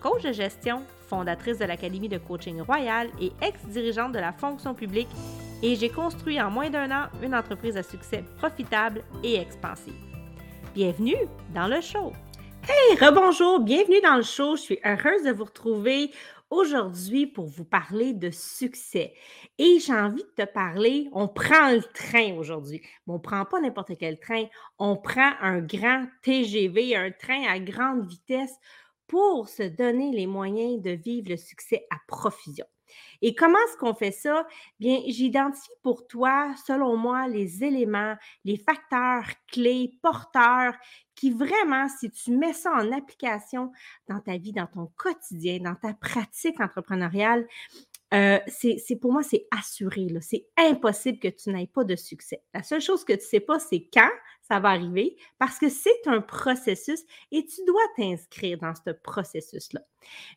coach de gestion, fondatrice de l'Académie de coaching royal et ex-dirigeante de la fonction publique, et j'ai construit en moins d'un an une entreprise à succès profitable et expansive. Bienvenue dans le show! Hey, rebonjour, bienvenue dans le show. Je suis heureuse de vous retrouver aujourd'hui pour vous parler de succès. Et j'ai envie de te parler, on prend le train aujourd'hui. Mais on ne prend pas n'importe quel train, on prend un grand TGV, un train à grande vitesse pour se donner les moyens de vivre le succès à profusion. Et comment est-ce qu'on fait ça? Bien, j'identifie pour toi, selon moi, les éléments, les facteurs clés, porteurs, qui vraiment, si tu mets ça en application dans ta vie, dans ton quotidien, dans ta pratique entrepreneuriale, euh, c'est pour moi, c'est assuré. C'est impossible que tu n'aies pas de succès. La seule chose que tu ne sais pas, c'est quand ça va arriver parce que c'est un processus et tu dois t'inscrire dans ce processus-là.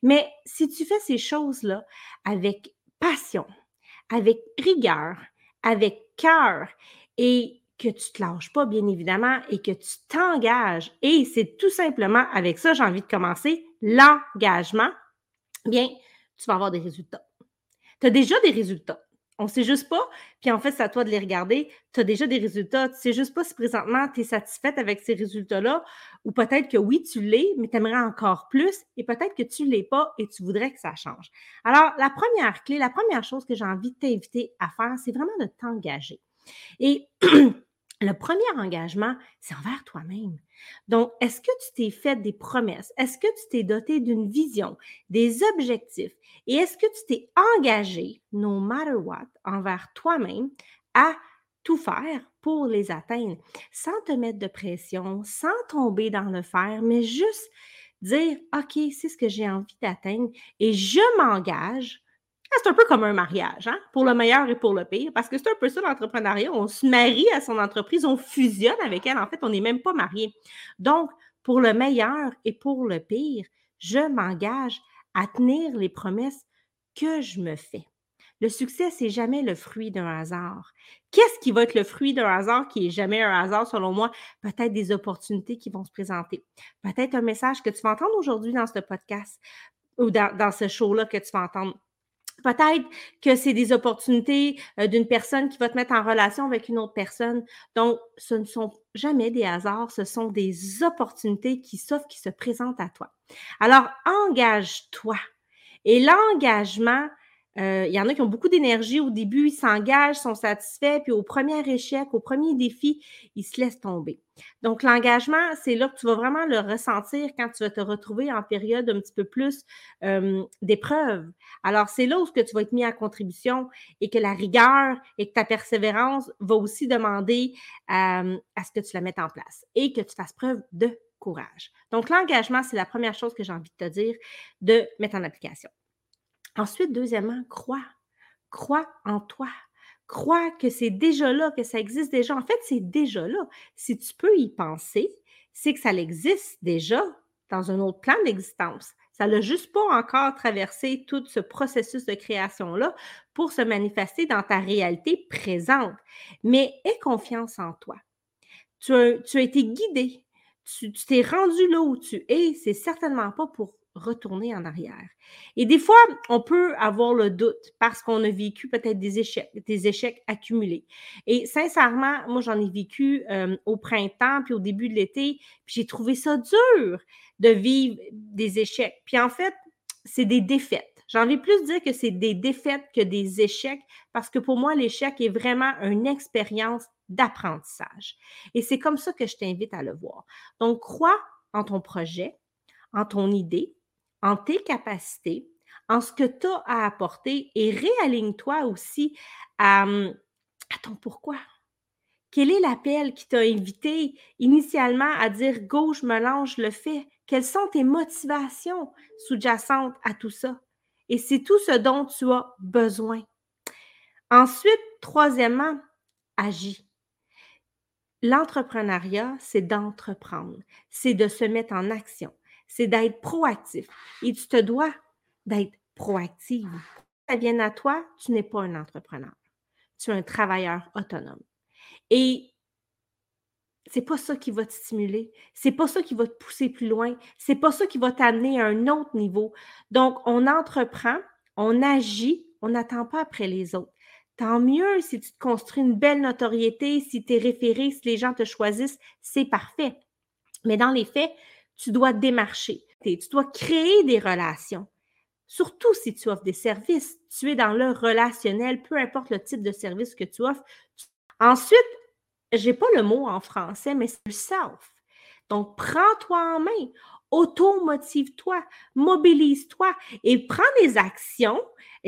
Mais si tu fais ces choses-là avec passion, avec rigueur, avec cœur et que tu ne te lâches pas, bien évidemment, et que tu t'engages, et c'est tout simplement avec ça, j'ai envie de commencer, l'engagement, bien, tu vas avoir des résultats tu as déjà des résultats. On ne sait juste pas, puis en fait, c'est à toi de les regarder. Tu as déjà des résultats. Tu ne sais juste pas si présentement tu es satisfaite avec ces résultats-là, ou peut-être que oui, tu l'es, mais tu aimerais encore plus, et peut-être que tu ne l'es pas et tu voudrais que ça change. Alors, la première clé, la première chose que j'ai envie de t'inviter à faire, c'est vraiment de t'engager. Et le premier engagement, c'est envers toi-même. Donc, est-ce que tu t'es fait des promesses? Est-ce que tu t'es doté d'une vision, des objectifs? Et est-ce que tu t'es engagé, no matter what, envers toi-même à tout faire pour les atteindre, sans te mettre de pression, sans tomber dans le fer, mais juste dire, OK, c'est ce que j'ai envie d'atteindre et je m'engage c'est un peu comme un mariage, hein? pour le meilleur et pour le pire, parce que c'est un peu ça l'entrepreneuriat. On se marie à son entreprise, on fusionne avec elle. En fait, on n'est même pas marié. Donc, pour le meilleur et pour le pire, je m'engage à tenir les promesses que je me fais. Le succès, c'est jamais le fruit d'un hasard. Qu'est-ce qui va être le fruit d'un hasard qui est jamais un hasard selon moi? Peut-être des opportunités qui vont se présenter. Peut-être un message que tu vas entendre aujourd'hui dans ce podcast ou dans, dans ce show-là que tu vas entendre Peut-être que c'est des opportunités euh, d'une personne qui va te mettre en relation avec une autre personne. Donc, ce ne sont jamais des hasards, ce sont des opportunités qui s'offrent, qui se présentent à toi. Alors, engage-toi. Et l'engagement, euh, il y en a qui ont beaucoup d'énergie au début, ils s'engagent, sont satisfaits, puis au premier échec, au premier défi, ils se laissent tomber. Donc, l'engagement, c'est là que tu vas vraiment le ressentir quand tu vas te retrouver en période un petit peu plus d'épreuve. Alors, c'est là où que tu vas être mis à contribution et que la rigueur et que ta persévérance va aussi demander à ce que tu la mettes en place et que tu fasses preuve de courage. Donc, l'engagement, c'est la première chose que j'ai envie de te dire de mettre en application. Ensuite, deuxièmement, crois. Crois en toi. Crois que c'est déjà là, que ça existe déjà. En fait, c'est déjà là. Si tu peux y penser, c'est que ça existe déjà dans un autre plan d'existence. Ça n'a juste pas encore traversé tout ce processus de création-là pour se manifester dans ta réalité présente. Mais aie confiance en toi. Tu as, été guidé. Tu t'es rendu là où tu es. C'est certainement pas pour retourner en arrière. Et des fois, on peut avoir le doute parce qu'on a vécu peut-être des échecs, des échecs accumulés. Et sincèrement, moi, j'en ai vécu au printemps, puis au début de l'été, puis j'ai trouvé ça dur de vivre des échecs. Puis en fait, c'est des défaites. J'ai envie plus de dire que c'est des défaites que des échecs parce que pour moi, l'échec est vraiment une expérience d'apprentissage. Et c'est comme ça que je t'invite à le voir. Donc, crois en ton projet, en ton idée, en tes capacités, en ce que tu as à apporter et réaligne-toi aussi à, hum, à, ton pourquoi. Quel est l'appel qui t'a invité initialement à dire go, je me lance, je le fais? Quelles sont tes motivations sous-jacentes à tout ça? Et c'est tout ce dont tu as besoin. Ensuite, troisièmement, agis. L'entrepreneuriat, c'est d'entreprendre, c'est de se mettre en action, c'est d'être proactif. Et tu te dois d'être proactive. Ça vient à toi, tu n'es pas un entrepreneur. Tu es un travailleur autonome. Et c'est pas ça qui va te stimuler. C'est pas ça qui va te pousser plus loin. C'est pas ça qui va t'amener à un autre niveau. Donc, on entreprend, on agit, on n'attend pas après les autres. Tant mieux si tu te construis une belle notoriété, si tu es référé, si les gens te choisissent, c'est parfait. Mais dans les faits, tu dois démarcher. Tu dois créer des relations. Surtout si tu offres des services, tu es dans le relationnel, peu importe le type de service que tu offres. Ensuite, je n'ai pas le mot en français, mais c'est le self. Donc, prends-toi en main, auto-motive-toi, mobilise-toi et prends des actions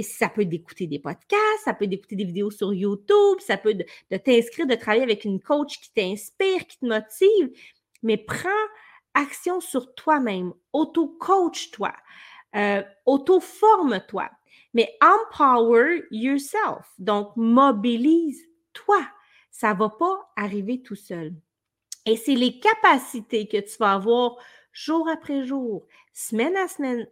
ça peut être d'écouter des podcasts, ça peut d'écouter des vidéos sur YouTube, ça peut être de, t'inscrire, de travailler avec une coach qui t'inspire, qui te motive, mais prends action sur toi-même, auto-coach-toi, euh, auto-forme-toi, mais empower yourself. Donc, mobilise-toi. Ça ne va pas arriver tout seul. Et c'est les capacités que tu vas avoir jour après jour, semaine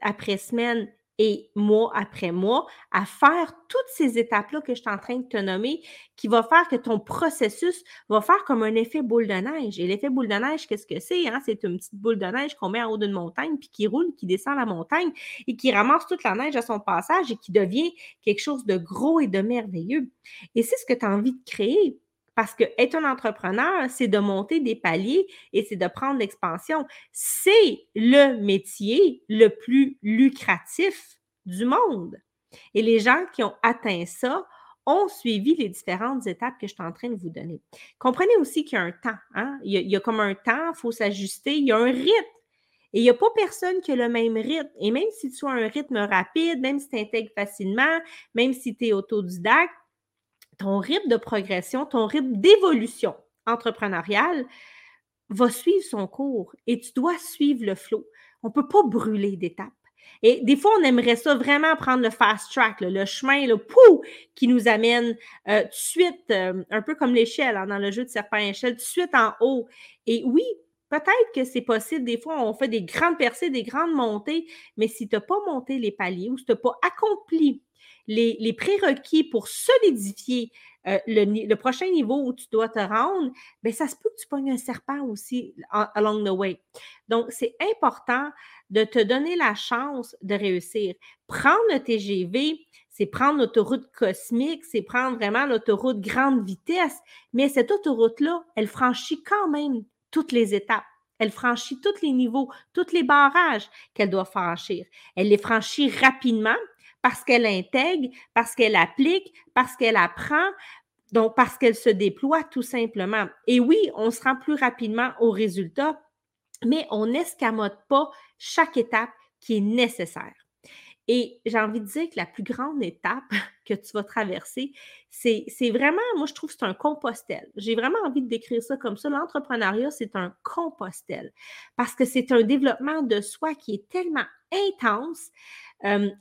après semaine, et mois après mois à faire toutes ces étapes-là que je suis en train de te nommer, qui va faire que ton processus va faire comme un effet boule de neige. Et l'effet boule de neige, qu'est-ce que c'est? Hein? C'est une petite boule de neige qu'on met en haut d'une montagne, puis qui roule, qui descend la montagne et qui ramasse toute la neige à son passage et qui devient quelque chose de gros et de merveilleux. Et c'est ce que tu as envie de créer. Parce que être un entrepreneur, c'est de monter des paliers et c'est de prendre l'expansion. C'est le métier le plus lucratif du monde. Et les gens qui ont atteint ça ont suivi les différentes étapes que je suis en train de vous donner. Comprenez aussi qu'il y a un temps. Hein? Il, y a, il, y a, comme un temps, il faut s'ajuster. Il y a un rythme. Et il n'y a pas personne qui a le même rythme. Et même si tu as un rythme rapide, même si tu intègres facilement, même si tu es autodidacte, ton rythme de progression, ton rythme d'évolution entrepreneuriale va suivre son cours et tu dois suivre le flot. On ne peut pas brûler d'étapes. Et des fois, on aimerait ça vraiment prendre le fast track, le chemin, le pou, qui nous amène euh, tout de suite, euh, un peu comme l'échelle hein, dans le jeu de serpent-échelle, tout de suite en haut. Et oui, peut-être que c'est possible. Des fois, on fait des grandes percées, des grandes montées, mais si tu n'as pas monté les paliers ou si tu n'as pas accompli les, prérequis pour solidifier euh, le, prochain niveau où tu dois te rendre, bien, ça se peut que tu pognes un serpent aussi along the way. Donc, c'est important de te donner la chance de réussir. Prendre le TGV, c'est prendre l'autoroute cosmique, c'est prendre vraiment l'autoroute grande vitesse, mais cette autoroute-là, elle franchit quand même toutes les étapes. Elle franchit tous les niveaux, tous les barrages qu'elle doit franchir. Elle les franchit rapidement parce qu'elle intègre, parce qu'elle applique, parce qu'elle apprend, donc parce qu'elle se déploie tout simplement. Et oui, on se rend plus rapidement au résultat, mais on n'escamote pas chaque étape qui est nécessaire. Et j'ai envie de dire que la plus grande étape que tu vas traverser, c'est vraiment, moi je trouve que c'est un compostel. J'ai vraiment envie de décrire ça comme ça. L'entrepreneuriat, c'est un compostel parce que c'est un développement de soi qui est tellement intense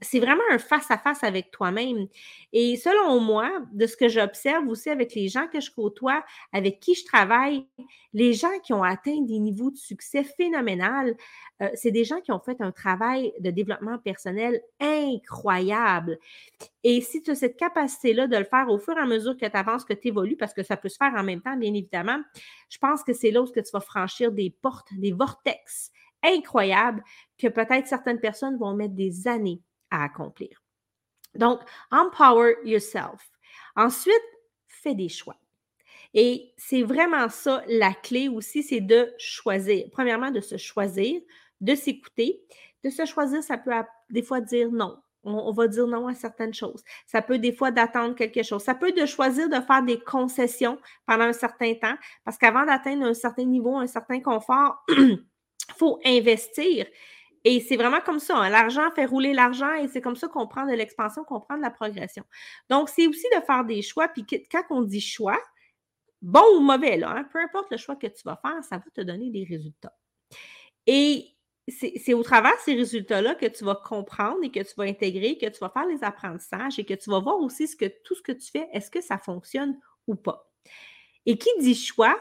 c'est vraiment un face-à-face avec toi-même. Et selon moi, de ce que j'observe aussi avec les gens que je côtoie, avec qui je travaille, les gens qui ont atteint des niveaux de succès phénoménal, c'est des gens qui ont fait un travail de développement personnel incroyable. Et si tu cette capacité-là de le faire au fur et à mesure que tu avances, que tu évolues, parce que ça peut se faire en même temps, bien évidemment, je pense que c'est là où tu vas franchir des portes, des vortex incroyable que peut-être certaines personnes vont mettre des années à accomplir. Donc, empower yourself. Ensuite, fais des choix. Et c'est vraiment ça la clé aussi, c'est de choisir. Premièrement, de se choisir, de s'écouter. De se choisir, ça peut des fois dire non. On, va dire non à certaines choses. Ça peut des fois d'attendre quelque chose. Ça peut de choisir de faire des concessions pendant un certain temps, parce qu'avant d'atteindre un certain niveau, un certain confort, faut investir. Et c'est vraiment comme ça. Hein. L'argent fait rouler l'argent et c'est comme ça qu'on prend de l'expansion, qu'on prend de la progression. Donc, c'est aussi de faire des choix. Puis quand on dit choix, bon ou mauvais, hein, peu importe le choix que tu vas faire, ça va te donner des résultats. Et c'est au travers de ces résultats-là que tu vas comprendre et que tu vas intégrer, que tu vas faire les apprentissages et que tu vas voir aussi ce que tout ce que tu fais, est-ce que ça fonctionne ou pas. Et qui dit choix,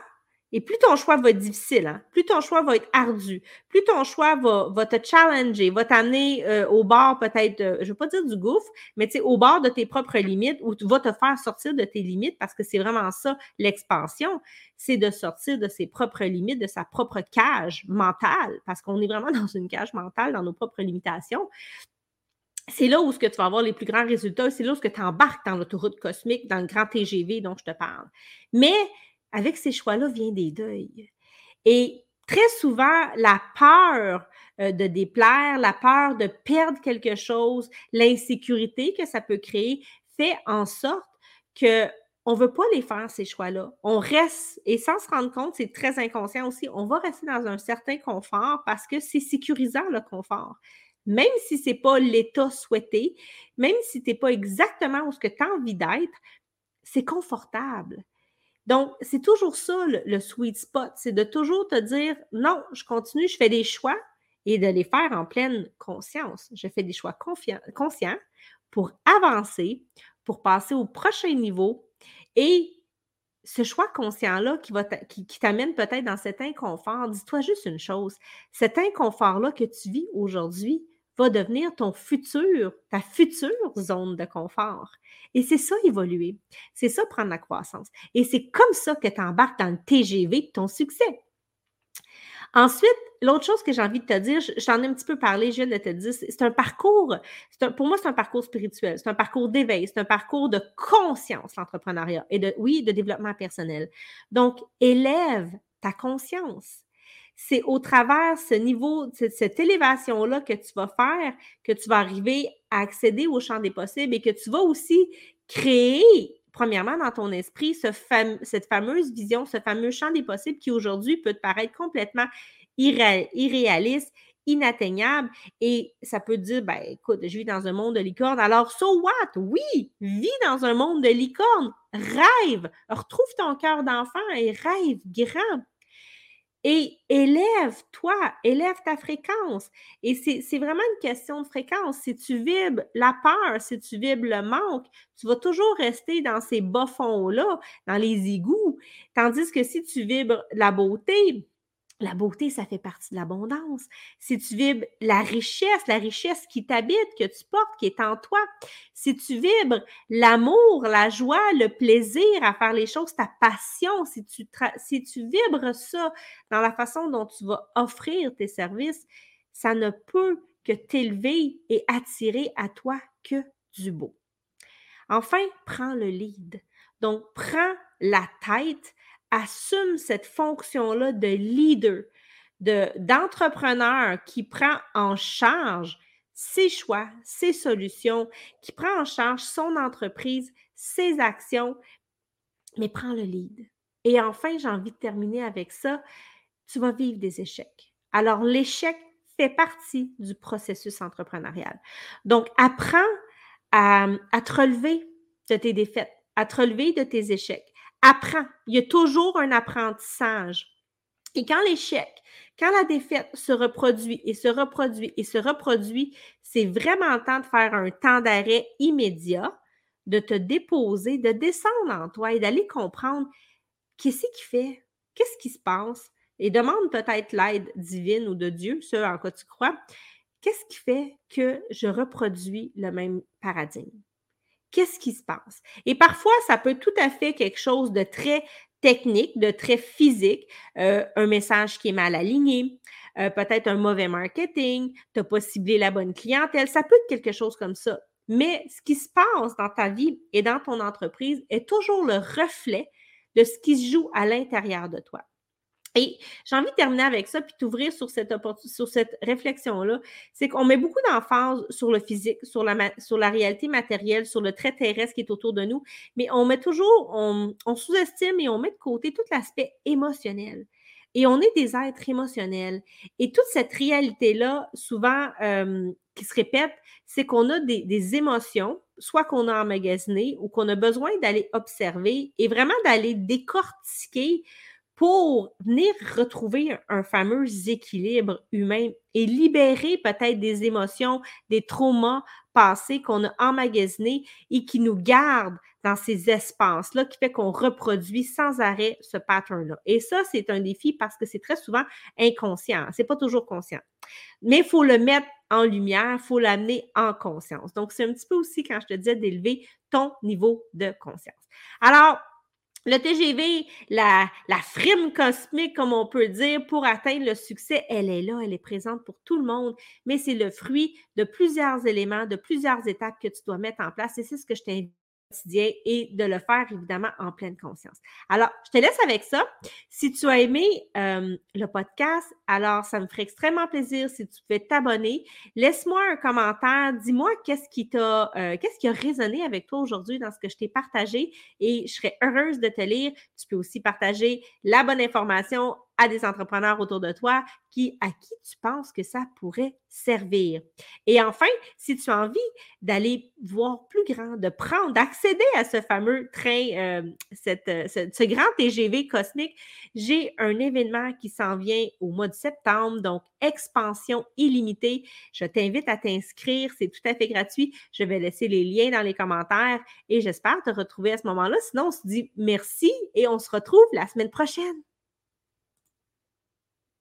et plus ton choix va être difficile, hein, plus ton choix va être ardu, plus ton choix va, te challenger, va t'amener euh, au bord peut-être, je ne veux pas dire du gouffre, mais au bord de tes propres limites ou tu vas te faire sortir de tes limites parce que c'est vraiment ça, l'expansion, c'est de sortir de ses propres limites, de sa propre cage mentale, parce qu'on est vraiment dans une cage mentale, dans nos propres limitations. C'est là où ce que tu vas avoir les plus grands résultats, c'est là où ce que tu embarques dans l'autoroute cosmique, dans le grand TGV dont je te parle. Mais avec ces choix-là vient des deuils. Et très souvent, la peur euh, de déplaire, la peur de perdre quelque chose, l'insécurité que ça peut créer fait en sorte que on ne veut pas les faire, ces choix-là. On reste, et sans se rendre compte, c'est très inconscient aussi, on va rester dans un certain confort parce que c'est sécurisant le confort. Même si ce n'est pas l'état souhaité, même si tu n'es pas exactement où ce que tu as envie d'être, c'est confortable. Donc, c'est toujours ça le, sweet spot, c'est de toujours te dire non, je continue, je fais des choix et de les faire en pleine conscience. Je fais des choix conscients pour avancer, pour passer au prochain niveau et ce choix conscient-là qui, t'amène peut-être dans cet inconfort, dis-toi juste une chose, cet inconfort-là que tu vis aujourd'hui, va devenir ton futur, ta future zone de confort. Et c'est ça évoluer. C'est ça prendre la croissance. Et c'est comme ça que tu embarques dans le TGV de ton succès. Ensuite, l'autre chose que j'ai envie de te dire, j'en ai un petit peu parlé, je viens de te dire, c'est un parcours, pour moi, c'est un parcours spirituel, c'est un parcours d'éveil, c'est un parcours de conscience, l'entrepreneuriat, et oui, de développement personnel. Donc, élève ta conscience c'est au travers ce niveau, cette élévation-là que tu vas faire, que tu vas arriver à accéder au champ des possibles et que tu vas aussi créer, premièrement, dans ton esprit, cette fameuse vision, ce fameux champ des possibles qui aujourd'hui peut te paraître complètement irréaliste, inatteignable et ça peut te dire, ben écoute, je vis dans un monde de licorne. Alors, so what? Oui, vis dans un monde de licorne. Rêve. Retrouve ton cœur d'enfant et rêve grand. Et élève-toi, élève ta fréquence. Et c'est vraiment une question de fréquence. Si tu vibres la peur, si tu vibres le manque, tu vas toujours rester dans ces bas-fonds-là, dans les égouts. Tandis que si tu vibres la beauté, la beauté, ça fait partie de l'abondance. Si tu vibres la richesse, la richesse qui t'habite, que tu portes, qui est en toi, si tu vibres l'amour, la joie, le plaisir à faire les choses, ta passion, si tu, vibres ça dans la façon dont tu vas offrir tes services, ça ne peut que t'élever et attirer à toi que du beau. Enfin, prends le lead. Donc, prends la tête assume cette fonction-là de leader, d'entrepreneur qui prend en charge ses choix, ses solutions, qui prend en charge son entreprise, ses actions, mais prends le lead. Et enfin, j'ai envie de terminer avec ça, tu vas vivre des échecs. Alors, l'échec fait partie du processus entrepreneurial. Donc, apprends à, à te relever de tes défaites, à te relever de tes échecs apprends. Il y a toujours un apprentissage. Et quand l'échec, quand la défaite se reproduit et se reproduit et se reproduit, c'est vraiment temps de faire un temps d'arrêt immédiat, de te déposer, de descendre en toi et d'aller comprendre qu'est-ce qui fait, qu'est-ce qui se passe, et demande peut-être l'aide divine ou de Dieu, ce en quoi tu crois. Qu'est-ce qui fait que je reproduis le même paradigme? Qu'est-ce qui se passe? Et parfois, ça peut tout à fait quelque chose de très technique, de très physique, euh, un message qui est mal aligné, euh, peut-être un mauvais marketing, tu n'as pas ciblé la bonne clientèle, ça peut être quelque chose comme ça. Mais ce qui se passe dans ta vie et dans ton entreprise est toujours le reflet de ce qui se joue à l'intérieur de toi. Et j'ai envie de terminer avec ça, puis t'ouvrir sur cette, réflexion-là. C'est qu'on met beaucoup d'emphase sur le physique, sur la, sur la réalité matérielle, sur le trait terrestre qui est autour de nous, mais on met toujours, on, sous-estime et on met de côté tout l'aspect émotionnel. Et on est des êtres émotionnels. Et toute cette réalité-là, souvent, euh, qui se répète, c'est qu'on a des, des émotions, soit qu'on a emmagasinées ou qu'on a besoin d'aller observer et vraiment d'aller décortiquer pour venir retrouver un, fameux équilibre humain et libérer peut-être des émotions, des traumas passés qu'on a emmagasinés et qui nous gardent dans ces espaces-là, qui fait qu'on reproduit sans arrêt ce pattern-là. Et ça, c'est un défi parce que c'est très souvent inconscient. C'est pas toujours conscient. Mais il faut le mettre en lumière, il faut l'amener en conscience. Donc, c'est un petit peu aussi quand je te disais d'élever ton niveau de conscience. Alors, le TGV, la, frime cosmique, comme on peut dire, pour atteindre le succès, elle est là, elle est présente pour tout le monde, mais c'est le fruit de plusieurs éléments, de plusieurs étapes que tu dois mettre en place. Et c'est ce que je t'invite quotidien et de le faire évidemment en pleine conscience. Alors, je te laisse avec ça. Si tu as aimé euh, le podcast, alors ça me ferait extrêmement plaisir si tu pouvais t'abonner. Laisse-moi un commentaire, dis-moi qu'est-ce qui t'a, euh, qu'est-ce qui a résonné avec toi aujourd'hui dans ce que je t'ai partagé et je serais heureuse de te lire. Tu peux aussi partager la bonne information à des entrepreneurs autour de toi qui, à qui tu penses que ça pourrait servir. Et enfin, si tu as envie d'aller voir plus grand, de prendre, d'accéder à ce fameux train, euh, euh, ce, grand TGV cosmique, j'ai un événement qui s'en vient au mois de septembre, donc expansion illimitée. Je t'invite à t'inscrire, c'est tout à fait gratuit. Je vais laisser les liens dans les commentaires et j'espère te retrouver à ce moment-là. Sinon, on se dit merci et on se retrouve la semaine prochaine.